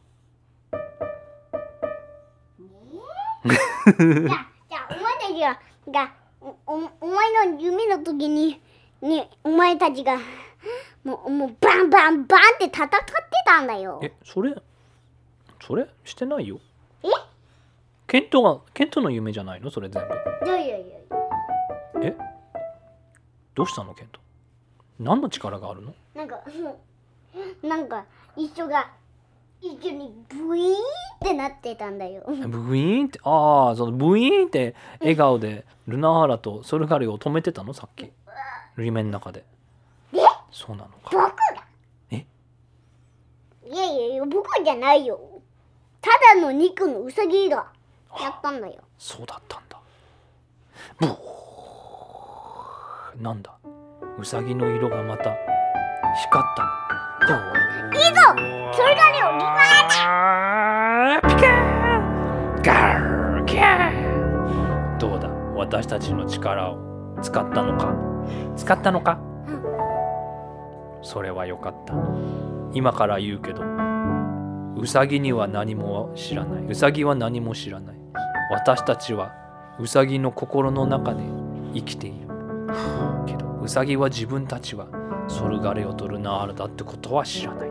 じゃあじゃあお前たちががおおお前の夢の時ににお前たちがもうもうバンバンバンって戦ってたんだよ。えそれそれしてないよ。え？ケントがケントの夢じゃないの？それ全部。いやいやいやえ？どうしたの？ケント。何の力があるの？なんかなんか一緒が一緒にブイーンってなってたんだよ。ブイーンって？ああそのブイーンって笑顔でルナハラとソルガリを止めてたの？さっき夢の中で。え？そうなのか。僕が？え？いやいやいや僕じゃないよ。ただの肉のウサギがやったんだよ。そうだったんだ。ブー。なんだ？ウサギの色がまた光ったいいぞ！それがねおりまーピカー！ンガーキャー！どうだ？私たちの力を使ったのか？使ったのか？それはよかった。今から言うけどウサギには何も知らない。ウサギは何も知らない。私たちはウサギの心の中で生きている。けどウサギは自分たちはソルガレオとルナールだってことは知らない。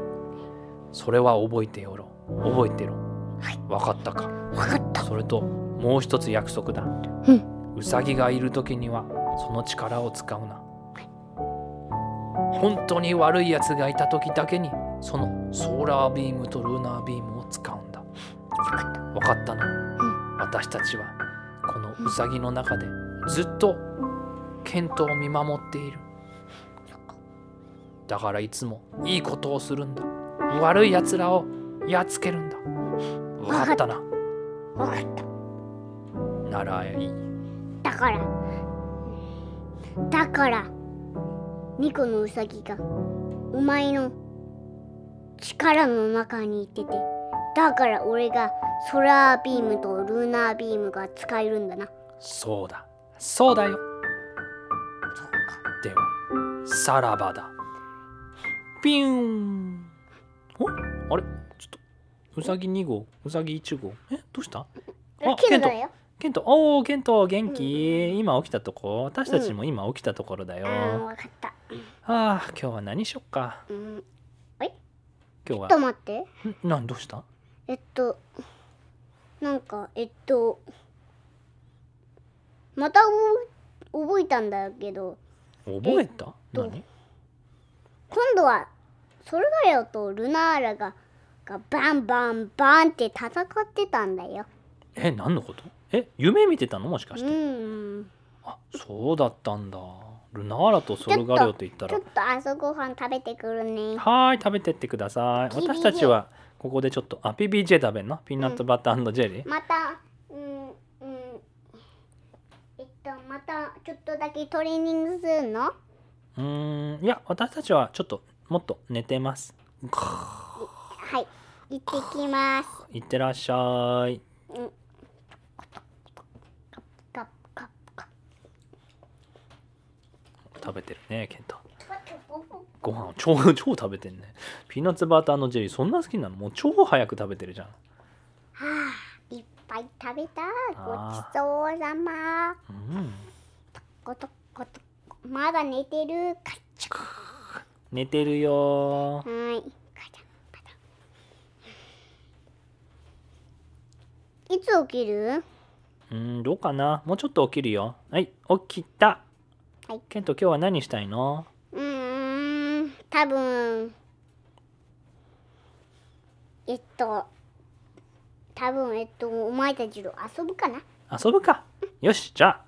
それは覚えてよろ覚えてろ。はい。分かったか？分かった。それともう一つ約束だ。うん。ウサギがいる時にはその力を使うな。本当に悪い奴がいた時だけにそのソーラービームとルーナービームを使うんだ。分かったな。私たちはこのウサギの中でずっとケントを見守っている。だからいつもいいことをするんだ。悪い奴らをやっつけるんだ。かったな。わかった。ならいい。だからだからニコのウサギがお前の力の中にいててだから俺がソラービームとルーナービームが使えるんだな。そうだ。そうだよ。ではさらばだ。ピューン。お？あれ？ちょっとうさぎ2号？うさぎ1号？え？どうした？あケント。だよケントおおケント元気、今起きたとこ？私たちも今起きたところだよ、あーわかった。ああ今日は何しよっか？うん。今日ちょっはと待って。ん？なん？どうした？えっとなんかえっとまた覚覚えたんだけど。覚えた？と何？今度はソルガヨとルナーラががバンバンバンって戦ってたんだよ。え何のこと？え夢見てたの？もしかうして、ん。あそうだったんだ。ルナーラとソルガリオと言ったら。ちょっと朝ごはん食べてくるね。はーい食べてってください。私たちはここでちょっとあ PBJ 食べんの？ピーナッツバタージェリー、また、うん、うん。えっと、またちょっとだけトレーニングするの？うーんいや私たちはちょっともっと寝てます。はい。行ってきます。いってらっしゃい。カッカッカ食べてるねケントッご飯を超 超食べてんね。ピーナッツバターのジェリーそんな好きなの？もう超早く食べてるじゃん。はあ、いっぱい食べた。ごあちそうさま。うん。ごとごと。まだ寝てる？カッチャ寝てるよー。はい。いつ起きる？うーんどうかな？もうちょっと起きるよ。はい起きたはい。ケント今日は何したいの？うーん、多分えっと、多分えっと、お前たちと遊ぶかな。遊ぶか。よしじゃあ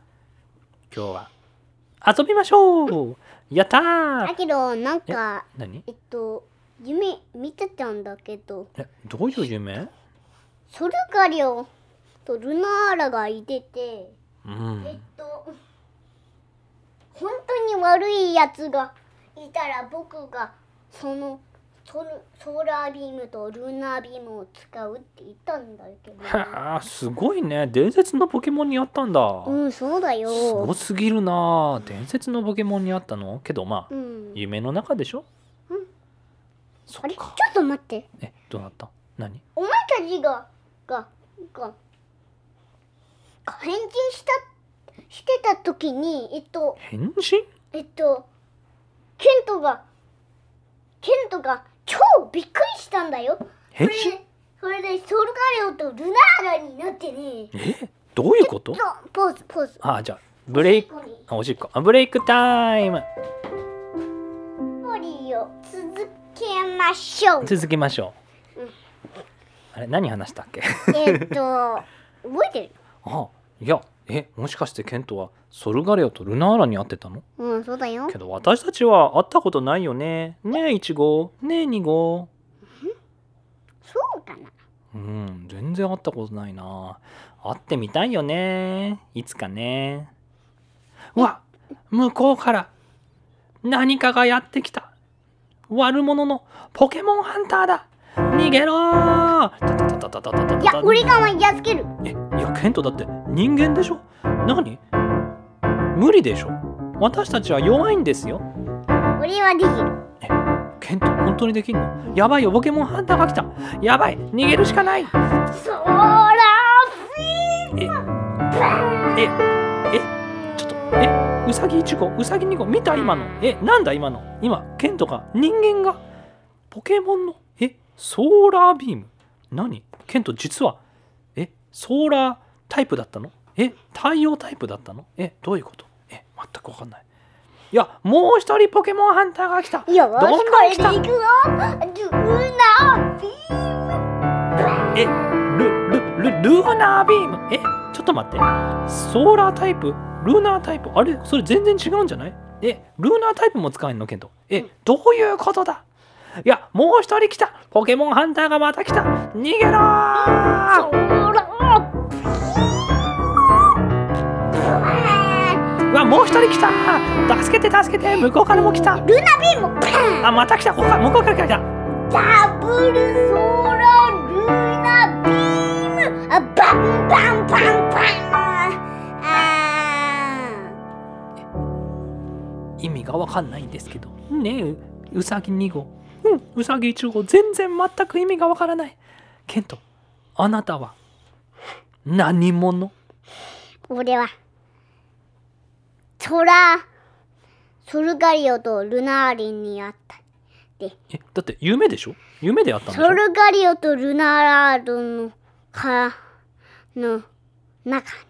今日は遊びましょう。やっただーけど、なんか、何？えっと、夢見てたんだけど、えどういう夢？ソルガリオとルナーラがいてて、うん。えっと、本当に悪いやつがいたら僕がそのソルソーラービームとルナービームを使うって言ったんだけど、は あすごいね。伝説のポケモンにあったんだ、うん、そうだすごよ。すぎるな。伝説のポケモンにあったの？けどまあうん。夢の中でしょ？うん。あれ？ちょそっと待って。えどうなった？何？お前たちが、が、が、が変人した、してた時に、えっと、変身えっと、ケントが、ケントが超びっくりしたんだよ。変それで、それでソルガリオとルナーラになってね。身え？どういうこと？そうポーズ、ポーズ。あじゃあブレイクあおしっこ。あブレイクタイム。ストーリーを続けましょう。続けましょう、うん。あれ何話したっけ？えっと、覚えてる？あいやえもしかしてケントはソルガレオとルナーラに会ってたの？うん、そうだよ。け。ど私たちは会ったことないよね。ねえ1号ねえ2号そうかな？うん全然会ったことないな。会ってみたいよね。いつかね。うわ向こうから何かがやってきた。悪者のポケモンハンターだ逃げろいや、ウリ俺ンやっつける。え、いや、ケントだって人間でしょ？何？無理でしょ？私たちは弱いんですよ。ウリはできる。え、ケント、本当にできるの？やばいよ、ポケモンハンターが来た。やばい、逃げるしかない。そらえ、え、え、ちょっと、え、うさぎ1号、うさぎ2号、見た今の。え、なんだ今の？今、ケントが、人間が、ポケモンの、え、ソーラービーム？何？ケント実は？えソーラータイプだったの？え太陽タイプだったの？えどういうこと？え全く分かんない。いやもう一人ポケモンハンターが来た。よし、どんどんこ？れ来たでいくぞ。ルナービーム。えルルルルーナービーム？えちょっと待って。ソーラータイプ？ルーナータイプ？あれ？それ全然違うんじゃない？えルーナータイプも使えんの？ケント。えどういうことだ？いや、もう一人来た。ポケモンハンターがまた来た。逃げろー！うわ、もう一人来た。助けて助けて。向こうからも来た。ルナビームあ、また来た。ここ向こうから来た。ダブルソーラルナビーム。あ、バンバンバンバン。意味がわかんないんですけど。ねえ、うさぎ2号。うん。うさぎ1号全然全く意味がわからない。ケントあなたは？何者？ー俺はソラソルガリオとルナーリンに会った。えだって夢でしょ？夢であったんでしょ？ソルガリオとルナールのかの中に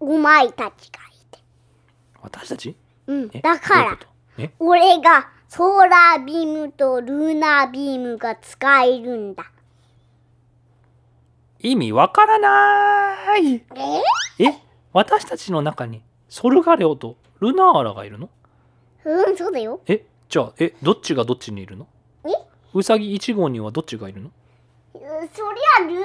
お前たちがいて。私たち？うん。えだから俺がソーラービームとルーナービームが使えるんだ。意味わからない。え？え？私たちの中にソルガレオとルナーラがいるの？うん、そうだよ。え？じゃあえ？どっちがどっちにいるの？え？うさぎ1号にはどっちがいるの？そりゃルー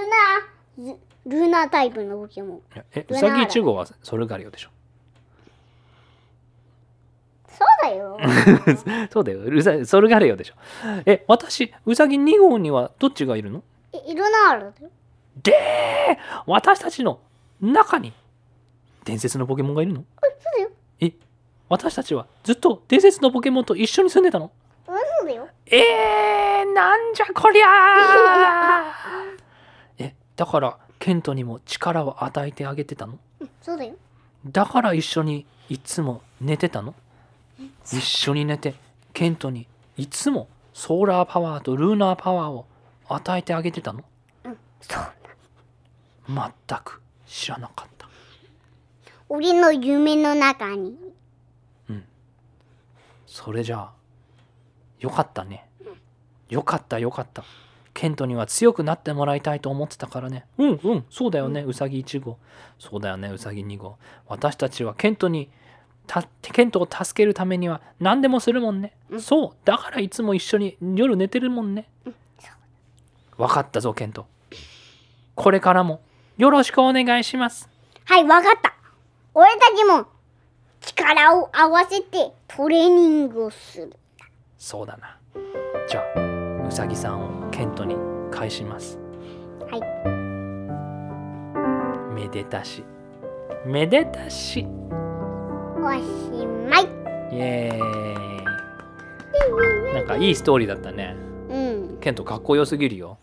ナー、ルナータイプのポケモン。え？うさぎ1号はソルガレオでしょそうだよ。そうだよ うさソルガレオでしょえ私うさぎ2号にはどっちがいるの？え、ルナーラだよ。で私たちの中に伝説のポケモンがいるの？あ、そうだよ。え私たちはずっと伝説のポケモンと一緒に住んでたの？うん、そうだよ。えー、なんじゃこりゃー えだからケントにも力を与えてあげてたの？うん、そうだよ。だから一緒にいつも寝てたの？一緒に寝てケントにいつもソーラーパワーとルーナーパワーを与えてあげてたの？うん、そう。全く知らなかった。俺の夢の中に。それじゃあよかったね。よかったよかった。ケントには強くなってもらいたいと思ってたからね。うんうん。そうだよねうさぎ1号そうだよねうさぎ2号私たちはケントにたケントを助けるためには何でもするもんね、うん。そう。だからいつも一緒に夜寝てるもんね、うん。分かったぞケント。これからも。よろしくお願いします。はい、わかった。俺たちも力を合わせてトレーニングをする。そうだな。じゃあうさぎさんをケントに返します。はい。めでたし。めでたしおしまい。イエーイ。なんかいいストーリーだったね。うん。ケントかっこよすぎるよ。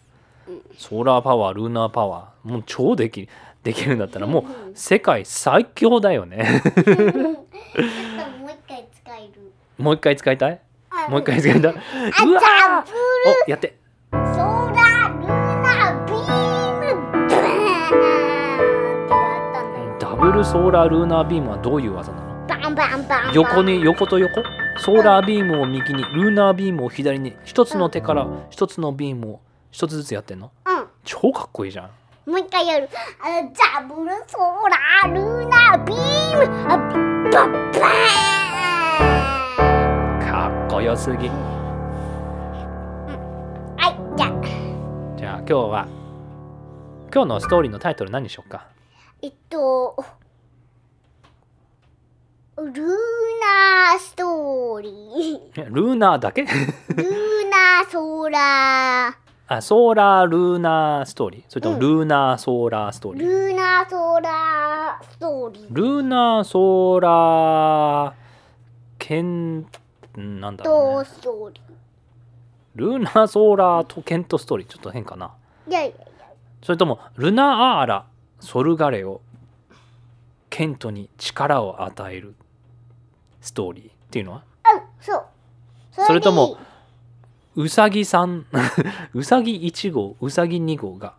うんソーラーパワールーナーパワー。もう超できできるんだったらもう世界最強だよね。もう一回使える。もう一回使いたい？あもう一回使いたい？あ、うわおやって。ルソーラールーナービーム。ダブルソーラールーナービームはどういう技なの？横に横と横？ソーラービームを右にルーナービームを左に一つの手から一つのビームを一つずつやってんの？うん。超かっこいいじゃん。もう一回やる。あダブルソーラールーナービーム。あバッバーン。かっこよすぎ。はい、じゃあ、じゃあ今日は今日のストーリーのタイトル何にしようか？えっと、ルーナーストーリー。え ルーナーだけ？ルーナーソーラ あソーラールーナーストーリー。それともうん。ルーナーソーラーストーー、リー、ルーナーソーラーストーリー。ルーナーソーラーケンんなんだろう、とね、ストーリルーナーソーラーとケントストーリー。ちょっと変かな。ー。いやいやいや、それともルナアーラソルガレをケントに力を与えるストーリーっていうのは？うん、そう。それともうさぎさん うさぎ1号うさぎ2号が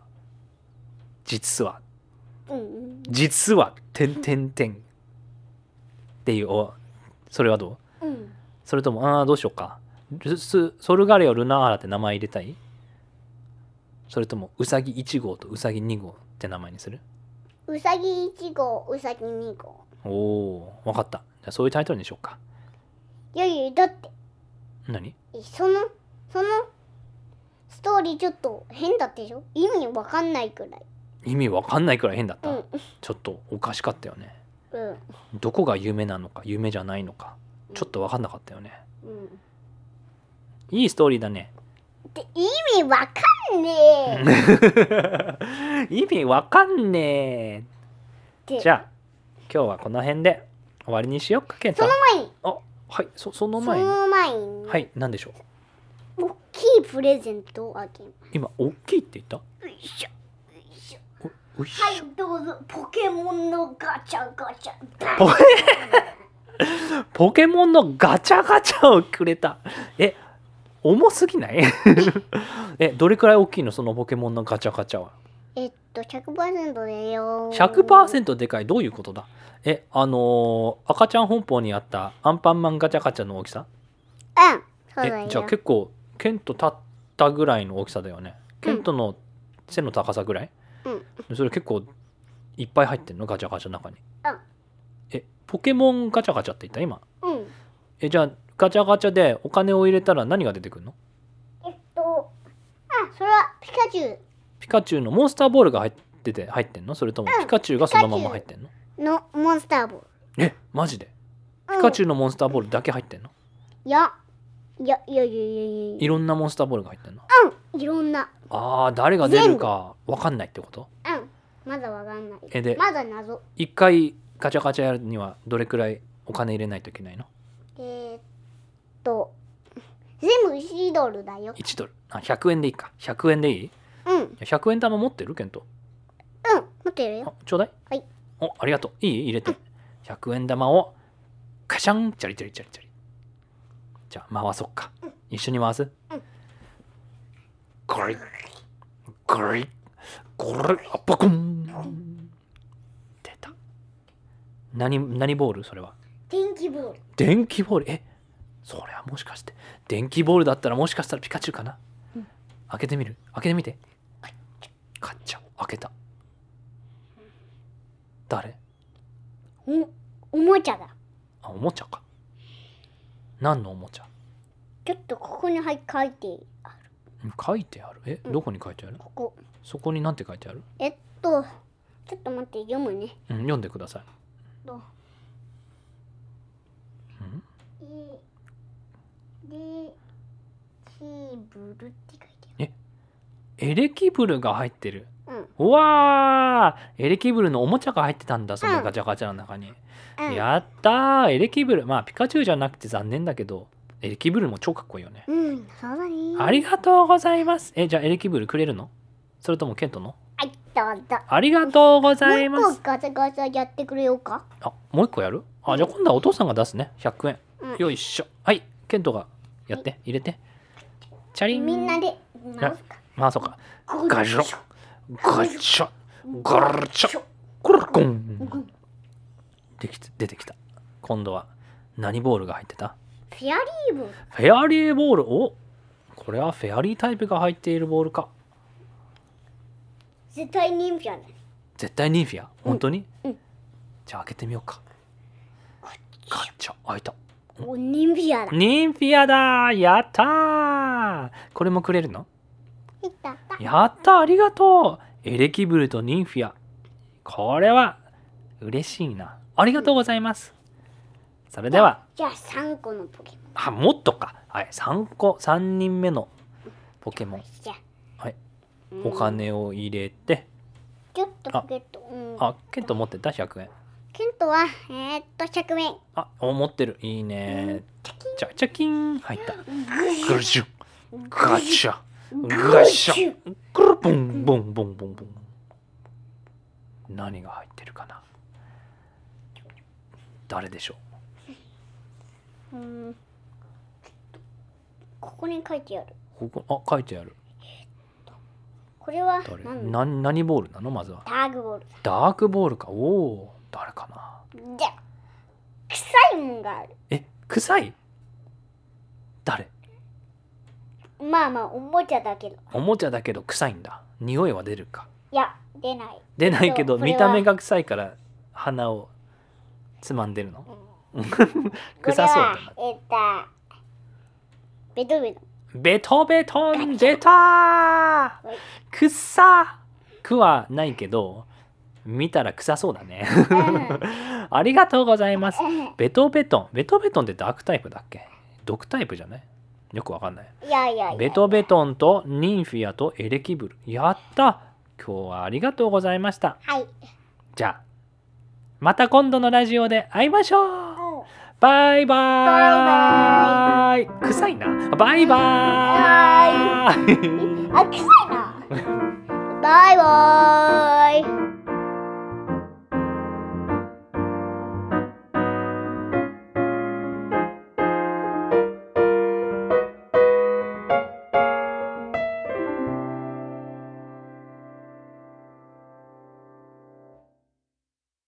実は。うん、実はてんてんてん。っていうおそれはどう？うん。それともああどうしようか。ルスソルガレオルナアーラって名前入れたい？それともうさぎ1号とうさぎ2号って名前にする？うさぎ1号、うさぎ2号。おお分かった。じゃあそういうタイトルにしようか。いやいや、だって、何？えその、その、ストーリーちょっと変だったでしょ？意味わかんないくらい。意味わかんないくらい変だった、うん。ちょっとおかしかったよね。うん。どこが夢なのか？夢じゃないのか？ちょっと分かんなかったよね。うん。いいストーリーだね。で意味わかんねえ。意味わかんねえ。でじゃあ今日はこの辺で終わりにしようかケントその前に。あはいそそのそ前に。の前に。はい何でしょう？大きいプレゼントをあげます。今大きいって言った？よいしょよいしょ。おおいしょ。はいどうぞ。ポケモンのガチャガチャ。ポ ポケモンのガチャガチャをくれた。え重すぎない？えどれくらい大きいの？そのポケモンのガチャガチャはと100%だよ100%でかい。どういうことだ？えあのー赤ちゃん本舗にあったアンパンマンガチャガチャの大きさ？うんそうだよえじゃあ結構ケント立ったぐらいの大きさだよね。ケントの背の高さぐらい、うん。それ結構いっぱい入ってんの？ガチャガチャの中に。うん。えポケモンガチャガチャって言った？今？うん。えじゃあガチャガチャでお金を入れたら何が出てくるの？えっとあそれはピカチュウピカチュウのモンスターボールが入ってて入ってんの？それともうん。ピカチュウがそのまま入ってんの？のモンスターボール。えマジで？うん。ピカチュウのモンスターボールだけ入ってんの？いや。いやいやいやいやいや。いろんなモンスターボールが入ってんの？うん。いろんな。あー誰が出るか分かんないってこと？うん。まだわかんない。えでまだ謎。一回ガチャガチャやるにはどれくらいお金入れないといけないの？えー、っと全部1ドルだよ。1ドル。あ100円でいいか。100円でいいい？うん。うんや100円玉持ってる？ケント持ってるよ。あちょうだい。はい。おありがとう。いい入れて。100円玉をカシャンチャリチャリチャリチャリ。じゃあ回そっか。一緒に回す？うん。ゴリゴリゴリあパコン出た。何何ボール？それは。天気ボール。電気ボール？えそれはもしかして。電気ボールだったらもしかしたらピカチュウかな、うん開けてみる？開けてみて。カッチャ。開けた。誰？おおもちゃだ。あおもちゃか。何のおもちゃ？ちょっとここにはい書いてある。うん書いてある？えうん。どこに書いてある？ここ。そこに何て書いてある？えっとちょっと待って読むね。うん読んでください。とう？ん？えでキーブルって書いてエレキブルが入ってる。あるうわー。エレキブルのおもちゃが入ってたんだそのうん。ガチャガチャの中に、うん。うんやったー。エレキブル。まあピカチュウじゃなくて残念だけどエレキブルも超かっこいいよね、うんそうだね。ありがとうございます。えじゃあエレキブルくれるの？それともケントの？はいどうぞ。ありがとうございもう一ます個ガチャガチャやってくれようか？あもう一個やる？あじゃあ今度はお父さんが出すね。100円、うん。よいしょ。はいケントがやって。入れて。チャリン。みんなで直すかまあそうか。ゴガジョ。ガチャガルチャコルコンでき出てきた。今度は何ボールが入ってた？フェアリーボール。フェアリーボール？おこれはフェアリータイプが入っているボールか。絶対ニンフィアだね。絶対ニンフィア？本当に、うん。じゃあ開けてみようか。ガチャ開いた。おニンフィアだ。ニンフィアだやったー。これもくれるの？やった。ありがとう。エレキブルとニンフィア。これは嬉しいな。ありがとうございます。それでは。じゃあ3個のポケモン。あもっとか。はい3個3人目のポケモン。はい。うん。お金を入れて。ちょっとポケットうん。あケント持ってた？100円ケントはえー、っと100円あお持ってる。いいね。チャチャキン。入った。ガチャガシャクルボンボンボンボンボン何が入ってるかな。誰でしょう。ん。ここに書いてある。うここあ書いてある。これは誰？何な何ボールなの？まずは。ダーグボール。ダークボールか。おお誰かな。じゃあ臭いもんがある。え臭い？誰？まあまあおもちゃだけど。おもちゃだけど臭いんだ。匂いは出るか。いや出ない。出ないけどそうこれは見た目が臭いから鼻をつまんでるの？これ 臭そうだはえっとベトベト。ベトベトン出たくっさくはないけど見たら臭そうだね。うん。ありがとうございます。ベトベトン。ベトベトンってダークタイプだっけ？毒タイプじゃない？よくわかんない。いやいやいや。ベトベトンとニンフィアとエレキブル。やった。今日はありがとうございました。はい。じゃあまた今度のラジオで会いましょう。うん。バイバーイ。臭いな。バイバーイ。あ臭いな。バイバーイ